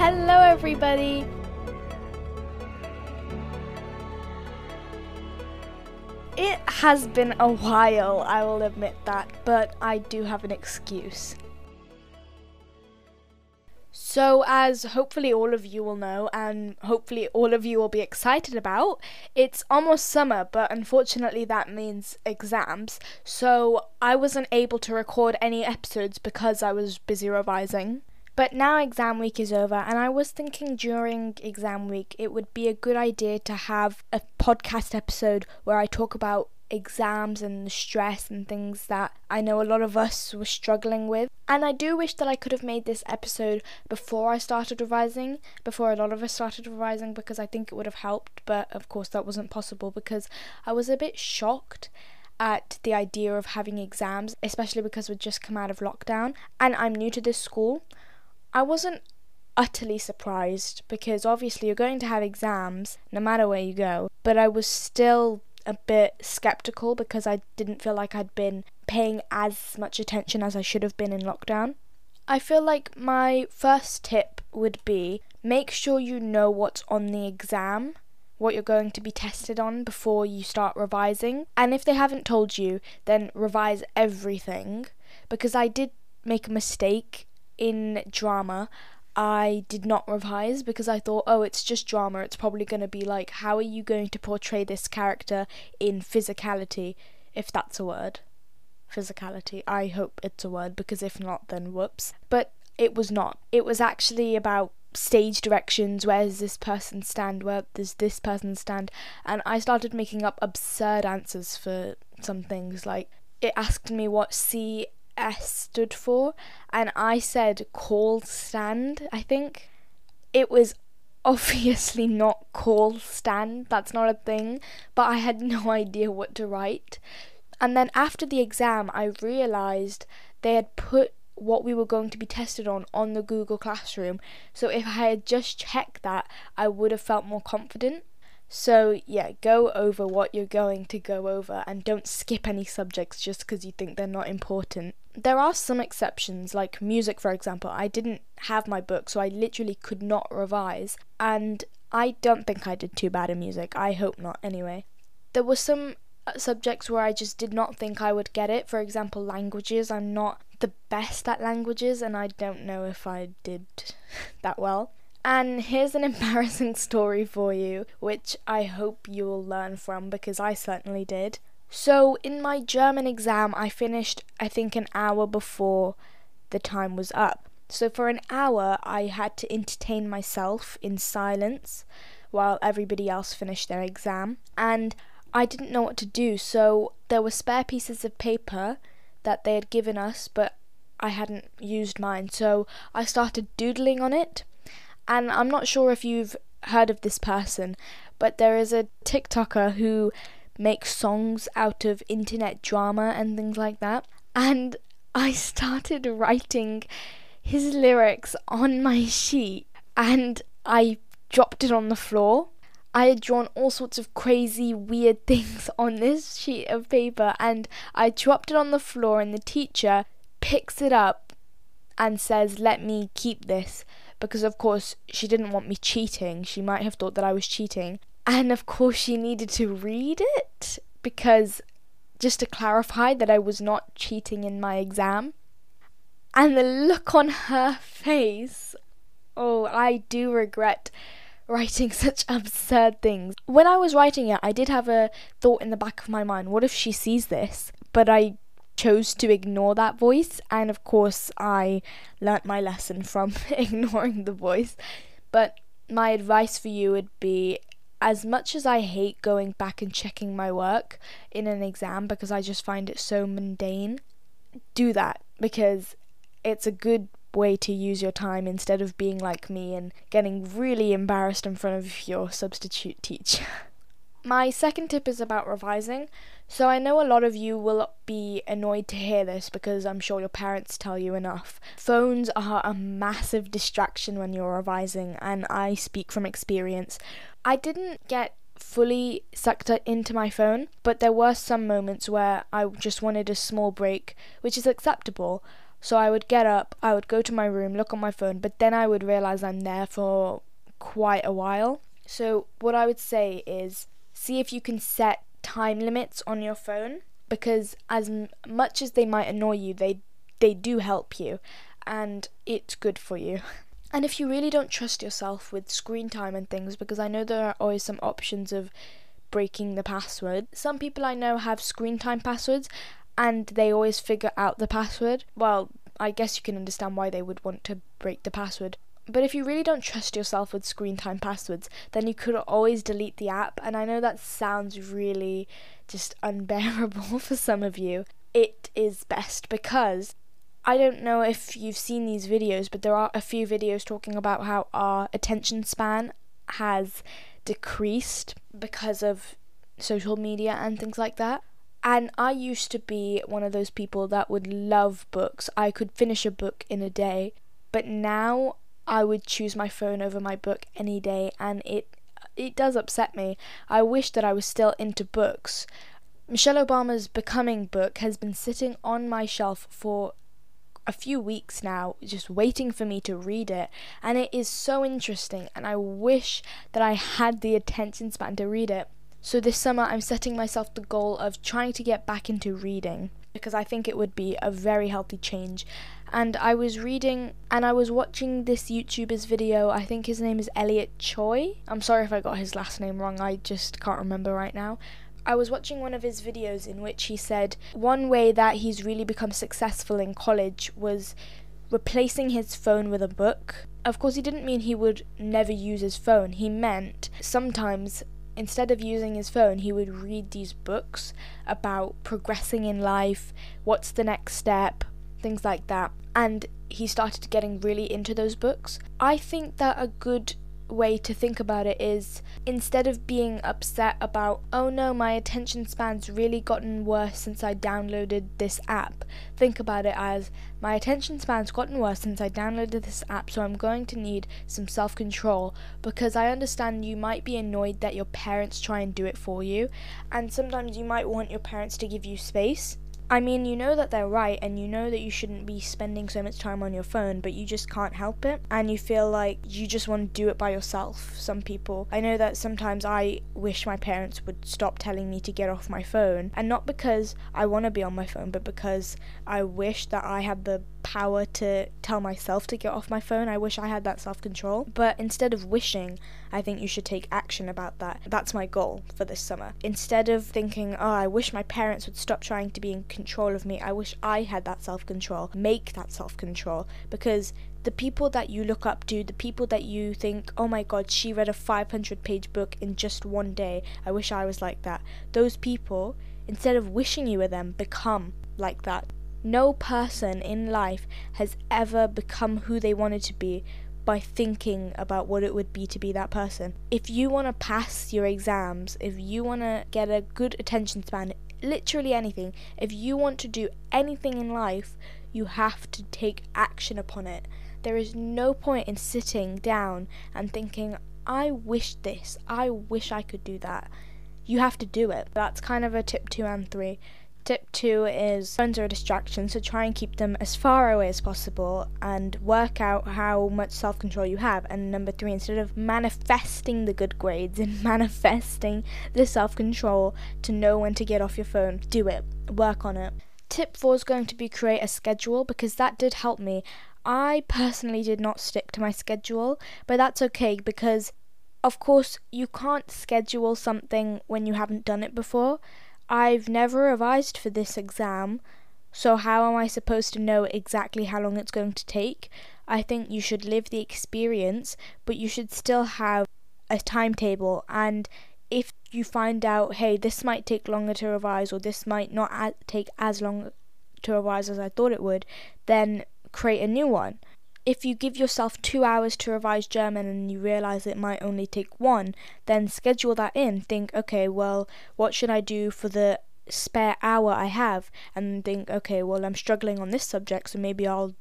Hello, everybody. It has been a while, I will admit that, but I do have an excuse. So, as hopefully all of you will know, and hopefully all of you will be excited about, it's almost summer, but unfortunately that means exams. So, I wasn't able to record any episodes because I was busy revising. But now exam week is over, and I was thinking during exam week it would be a good idea to have a podcast episode where I talk about exams and the stress and things that I know a lot of us were struggling with. And I do wish that I could have made this episode before I started revising, before a lot of us started revising, because I think it would have helped. But of course, that wasn't possible because I was a bit shocked at the idea of having exams, especially because we'd just come out of lockdown and I'm new to this school. I wasn't utterly surprised because obviously you're going to have exams no matter where you go, but I was still a bit skeptical because I didn't feel like I'd been paying as much attention as I should have been in lockdown. I feel like my first tip would be make sure you know what's on the exam, what you're going to be tested on before you start revising. And if they haven't told you, then revise everything because I did make a mistake in drama, I did not revise because I thought, oh, it's just drama. It's probably going to be like, how are you going to portray this character in physicality, if that's a word? Physicality. I hope it's a word because if not, then whoops. But it was not. It was actually about stage directions where does this person stand where does this person stand and i started making up absurd answers for some things like it asked me what c S stood for, and I said call stand, I think. It was obviously not call stand, that's not a thing, but I had no idea what to write. And then after the exam, I realised they had put what we were going to be tested on on the Google Classroom. So if I had just checked that, I would have felt more confident. So, yeah, go over what you're going to go over and don't skip any subjects just because you think they're not important. There are some exceptions, like music, for example. I didn't have my book, so I literally could not revise, and I don't think I did too bad in music. I hope not, anyway. There were some uh, subjects where I just did not think I would get it. For example, languages. I'm not the best at languages, and I don't know if I did that well. And here's an embarrassing story for you, which I hope you will learn from because I certainly did. So, in my German exam, I finished, I think, an hour before the time was up. So, for an hour, I had to entertain myself in silence while everybody else finished their exam. And I didn't know what to do, so there were spare pieces of paper that they had given us, but I hadn't used mine. So, I started doodling on it and I'm not sure if you've heard of this person, but there is a TikToker who makes songs out of internet drama and things like that. And I started writing his lyrics on my sheet and I dropped it on the floor. I had drawn all sorts of crazy, weird things on this sheet of paper and I dropped it on the floor, and the teacher picks it up and says, Let me keep this because, of course, she didn't want me cheating. She might have thought that I was cheating. And of course, she needed to read it because just to clarify that I was not cheating in my exam. And the look on her face oh, I do regret writing such absurd things. When I was writing it, I did have a thought in the back of my mind what if she sees this? But I chose to ignore that voice, and of course, I learnt my lesson from ignoring the voice. But my advice for you would be as much as I hate going back and checking my work in an exam because I just find it so mundane, do that because it's a good way to use your time instead of being like me and getting really embarrassed in front of your substitute teacher. My second tip is about revising. So I know a lot of you will be annoyed to hear this because I'm sure your parents tell you enough. Phones are a massive distraction when you're revising, and I speak from experience. I didn't get fully sucked into my phone, but there were some moments where I just wanted a small break, which is acceptable. So I would get up, I would go to my room, look on my phone, but then I would realize I'm there for quite a while. So what I would say is see if you can set time limits on your phone because as m- much as they might annoy you, they they do help you and it's good for you. And if you really don't trust yourself with screen time and things, because I know there are always some options of breaking the password. Some people I know have screen time passwords and they always figure out the password. Well, I guess you can understand why they would want to break the password. But if you really don't trust yourself with screen time passwords, then you could always delete the app. And I know that sounds really just unbearable for some of you. It is best because I don't know if you've seen these videos, but there are a few videos talking about how our attention span has decreased because of social media and things like that. And I used to be one of those people that would love books. I could finish a book in a day, but now I would choose my phone over my book any day and it it does upset me. I wish that I was still into books. Michelle Obama's Becoming book has been sitting on my shelf for a few weeks now, just waiting for me to read it. And it is so interesting, and I wish that I had the attention span to read it. So this summer, I'm setting myself the goal of trying to get back into reading because I think it would be a very healthy change. And I was reading and I was watching this YouTuber's video. I think his name is Elliott Choy. I'm sorry if I got his last name wrong, I just can't remember right now. I was watching one of his videos in which he said one way that he's really become successful in college was replacing his phone with a book. Of course, he didn't mean he would never use his phone. He meant sometimes instead of using his phone, he would read these books about progressing in life, what's the next step, things like that. And he started getting really into those books. I think that a good way to think about it is instead of being upset about, oh no, my attention span's really gotten worse since I downloaded this app, think about it as my attention span's gotten worse since I downloaded this app, so I'm going to need some self control because I understand you might be annoyed that your parents try and do it for you, and sometimes you might want your parents to give you space. I mean, you know that they're right and you know that you shouldn't be spending so much time on your phone, but you just can't help it. And you feel like you just want to do it by yourself. Some people. I know that sometimes I wish my parents would stop telling me to get off my phone. And not because I want to be on my phone, but because I wish that I had the power to tell myself to get off my phone. I wish I had that self control. But instead of wishing, I think you should take action about that. That's my goal for this summer. Instead of thinking, oh, I wish my parents would stop trying to be in control of me, I wish I had that self control. Make that self control. Because the people that you look up to, the people that you think, oh my god, she read a 500 page book in just one day, I wish I was like that. Those people, instead of wishing you were them, become like that. No person in life has ever become who they wanted to be by thinking about what it would be to be that person. If you want to pass your exams, if you want to get a good attention span, literally anything, if you want to do anything in life, you have to take action upon it. There is no point in sitting down and thinking, I wish this, I wish I could do that. You have to do it. That's kind of a tip two and three. Tip two is phones are a distraction, so try and keep them as far away as possible and work out how much self control you have. And number three, instead of manifesting the good grades and manifesting the self control to know when to get off your phone, do it. Work on it. Tip four is going to be create a schedule because that did help me. I personally did not stick to my schedule, but that's okay because, of course, you can't schedule something when you haven't done it before. I've never revised for this exam, so how am I supposed to know exactly how long it's going to take? I think you should live the experience, but you should still have a timetable. And if you find out, hey, this might take longer to revise, or this might not take as long to revise as I thought it would, then create a new one if you give yourself two hours to revise German and you realize it might only take one, then schedule that in. Think, okay, well, what should I do for the spare hour I have? And think, okay, well, I'm struggling on this subject, so maybe I'll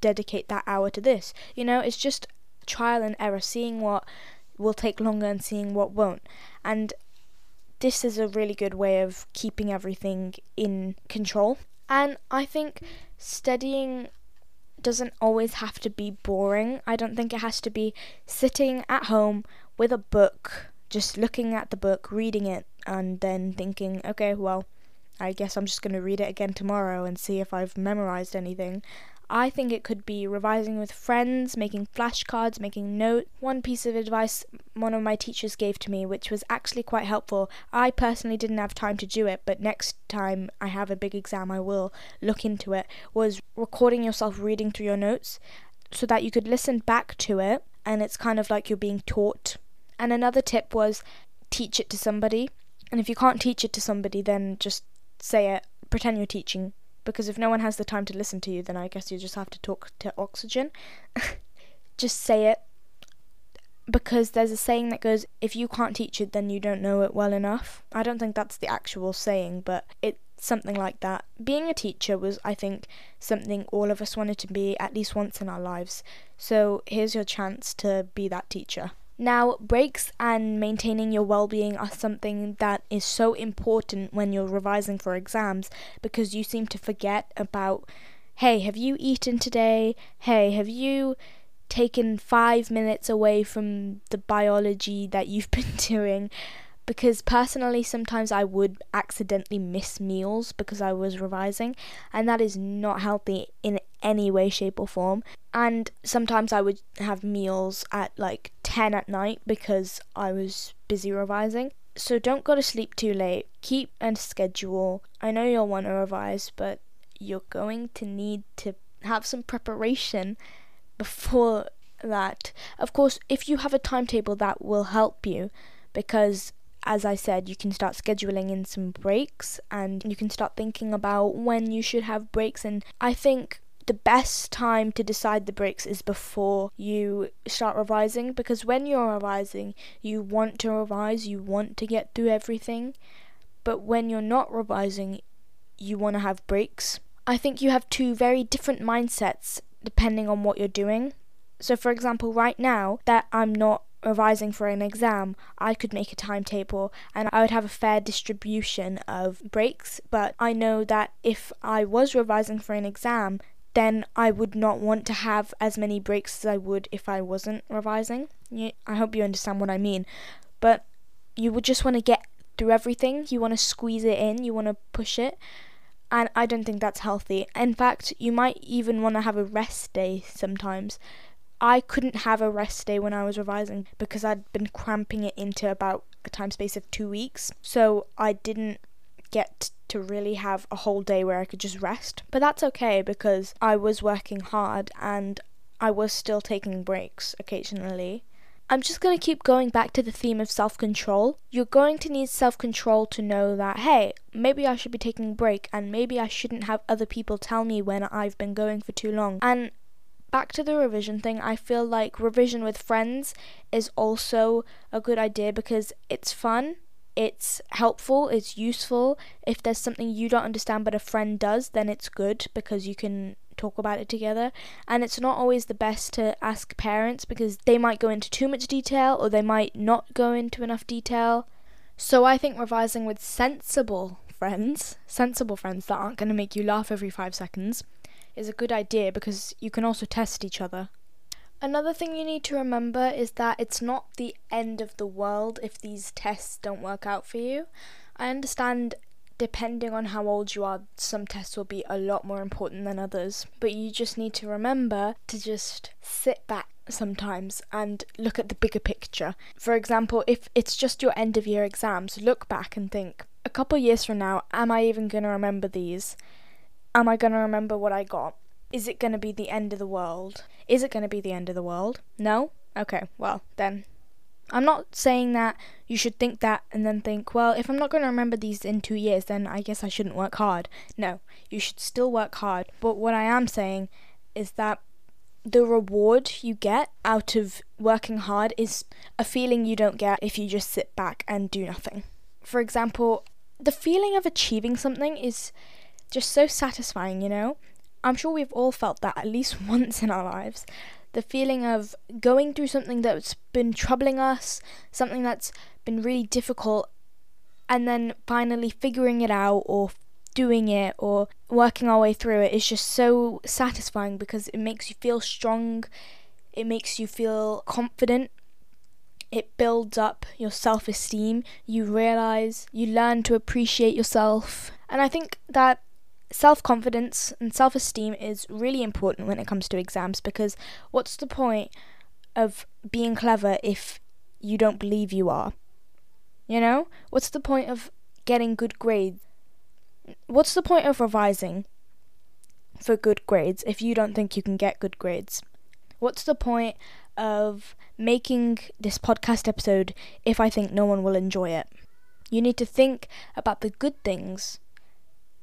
dedicate that hour to this. You know, it's just trial and error, seeing what will take longer and seeing what won't. And this is a really good way of keeping everything in control. And I think studying doesn't always have to be boring. I don't think it has to be sitting at home with a book, just looking at the book, reading it, and then thinking, okay, well, I guess I'm just going to read it again tomorrow and see if I've memorized anything. I think it could be revising with friends, making flashcards, making notes. One piece of advice one of my teachers gave to me, which was actually quite helpful. I personally didn't have time to do it, but next time I have a big exam, I will look into it. Was recording yourself reading through your notes so that you could listen back to it and it's kind of like you're being taught. And another tip was teach it to somebody. And if you can't teach it to somebody, then just say it, pretend you're teaching because if no one has the time to listen to you, then I guess you just have to talk to oxygen. just say it. Because there's a saying that goes, if you can't teach it, then you don't know it well enough. I don't think that's the actual saying, but it's something like that. Being a teacher was, I think, something all of us wanted to be at least once in our lives. So here's your chance to be that teacher. Now, breaks and maintaining your well being are something that is so important when you're revising for exams because you seem to forget about hey, have you eaten today? Hey, have you taken five minutes away from the biology that you've been doing? because personally sometimes I would accidentally miss meals because I was revising and that is not healthy in any way shape or form. And sometimes I would have meals at like 10 at night because I was busy revising. So don't go to sleep too late. Keep a schedule. I know you'll want to revise but you're going to need to have some preparation before that. Of course if you have a timetable that will help you because as I said, you can start scheduling in some breaks and you can start thinking about when you should have breaks. And I think the best time to decide the breaks is before you start revising because when you're revising, you want to revise, you want to get through everything. But when you're not revising, you want to have breaks. I think you have two very different mindsets depending on what you're doing. So, for example, right now that I'm not revising for an exam, I could make a timetable and I would have a fair distribution of breaks. But I know that if I was revising for an exam, then I would not want to have as many breaks as I would if I wasn't revising. I hope you understand what I mean. But you would just want to get through everything, you want to squeeze it in, you want to push it. And I don't think that's healthy. In fact, you might even want to have a rest day sometimes I couldn't have a rest day when I was revising because I'd been cramping it into about a time space of two weeks. So I didn't get to really have a whole day where I could just rest. But that's okay because I was working hard and I was still taking breaks occasionally. I'm just going to keep going back to the theme of self control. You're going to need self control to know that, hey, maybe I should be taking a break and maybe I shouldn't have other people tell me when I've been going for too long. And back to the revision thing, I feel like revision with friends is also a good idea because it's fun, it's helpful, it's useful. If there's something you don't understand but a friend does, then it's good because you can talk about it together. And it's not always the best to ask parents because they might go into too much detail or they might not go into enough detail. So I think revising with sensible friends, sensible friends that aren't going to make you laugh every five seconds, is a good idea because you can also test each other. Another thing you need to remember is that it's not the end of the world if these tests don't work out for you. I understand depending on how old you are, some tests will be a lot more important than others, but you just need to remember to just sit back sometimes and look at the bigger picture. For example, if it's just your end of year exams, look back and think, a couple years from now, am I even going to remember these? Am I going to remember what I got? Is it going to be the end of the world? Is it going to be the end of the world? No? Okay, well, then. I'm not saying that you should think that and then think, well, if I'm not going to remember these in two years, then I guess I shouldn't work hard. No, you should still work hard. But what I am saying is that the reward you get out of working hard is a feeling you don't get if you just sit back and do nothing. For example, the feeling of achieving something is just so satisfying, you know? I'm sure we've all felt that at least once in our lives. The feeling of going through something that's been troubling us, something that's been really difficult, and then finally figuring it out or doing it or working our way through it is just so satisfying because it makes you feel strong, it makes you feel confident, it builds up your self esteem. You realize, you learn to appreciate yourself. And I think that self confidence and self esteem is really important when it comes to exams because what's the point of being clever if you don't believe you are? You know? What's the point of getting good grades? What's the point of revising for good grades if you don't think you can get good grades? What's the point of making this podcast episode if I think no one will enjoy it? You need to think about the good things,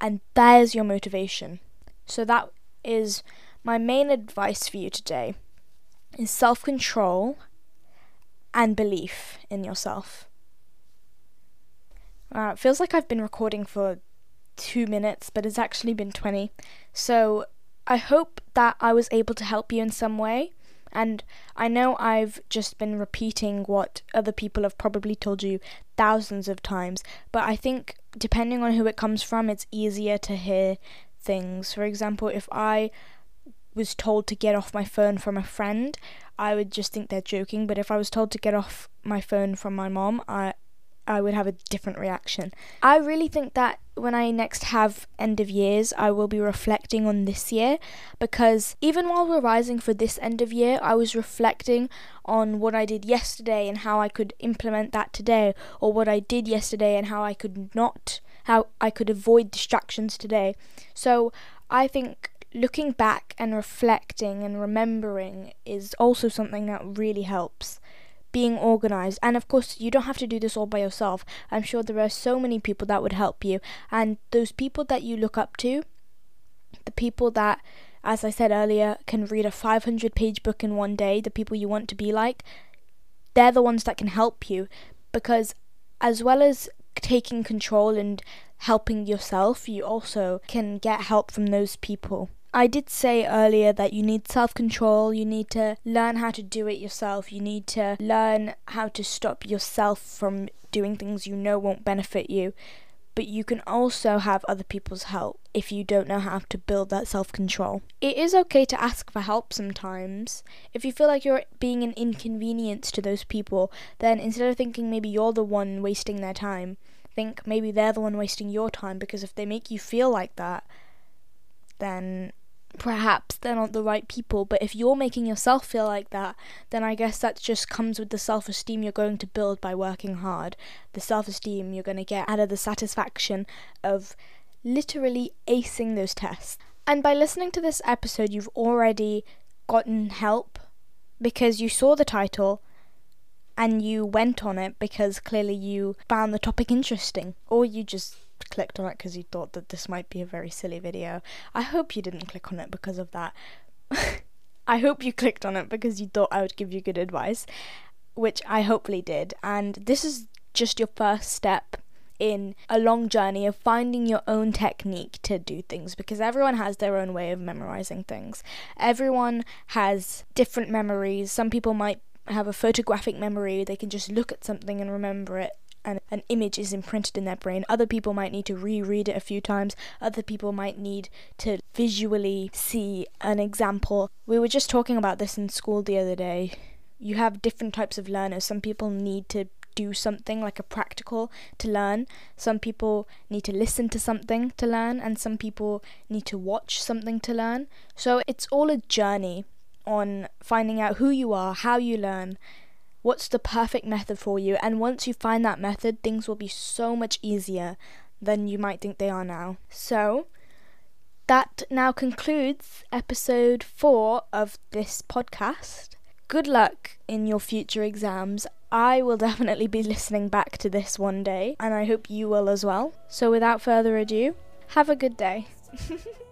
and there's your motivation. So that is my main advice for you today is self-control and belief in yourself. Uh, it feels like I've been recording for two minutes, but it's actually been 20. So I hope that I was able to help you in some way. And I know I've just been repeating what other people have probably told you thousands of times, but I think depending on who it comes from, it's easier to hear things. For example, if I was told to get off my phone from a friend, I would just think they're joking. But if I was told to get off my phone from my mom, I I would have a different reaction. I really think that when I next have end of years, I will be reflecting on this year because even while revising for this end of year, I was reflecting on what I did yesterday and how I could implement that today, or what I did yesterday and how I could not, how I could avoid distractions today. So I think looking back and reflecting and remembering is also something that really helps being organized. And of course, you don't have to do this all by yourself. I'm sure there are so many people that would help you. And those people that you look up to, the people that, as I said earlier, can read a 500 page book in one day, the people you want to be like, they're the ones that can help you. Because as well as taking control and helping yourself, you also can get help from those people. I did say earlier that you need self control, you need to learn how to do it yourself, you need to learn how to stop yourself from doing things you know won't benefit you. But you can also have other people's help if you don't know how to build that self control. It is okay to ask for help sometimes. If you feel like you're being an inconvenience to those people, then instead of thinking maybe you're the one wasting their time, think maybe they're the one wasting your time because if they make you feel like that, then perhaps they're not the right people, but if you're making yourself feel like that, then I guess that just comes with the self esteem you're going to build by working hard. The self esteem you're going to get out of the satisfaction of literally acing those tests. And by listening to this episode, you've already gotten help because you saw the title and you went on it because clearly you found the topic interesting, or you clicked on it because you thought that this might be a very silly video. I hope you didn't click on it because of that. I hope you clicked on it because you thought I would give you good advice, which I hopefully did. And this is just your first step in a long journey of finding your own technique to do things because everyone has their own way of memorizing things. Everyone has different memories. Some people might have a photographic memory, they can just look at something and remember it and an image is imprinted in their brain. Other people might need to reread it a few times. Other people might need to visually see an example. We were just talking about this in school the other day. You have different types of learners. Some people need to do something like a practical to learn. Some people need to listen to something to learn, and some people need to watch something to learn. So it's all a journey on finding out who you are, how you learn, what's the perfect method for you. And once you find that method, things will be so much easier than you might think they are now. So, that now concludes episode four of this podcast. Good luck in your future exams. I will definitely be listening back to this one day, and I hope you will as well. So, without further ado, have a good day.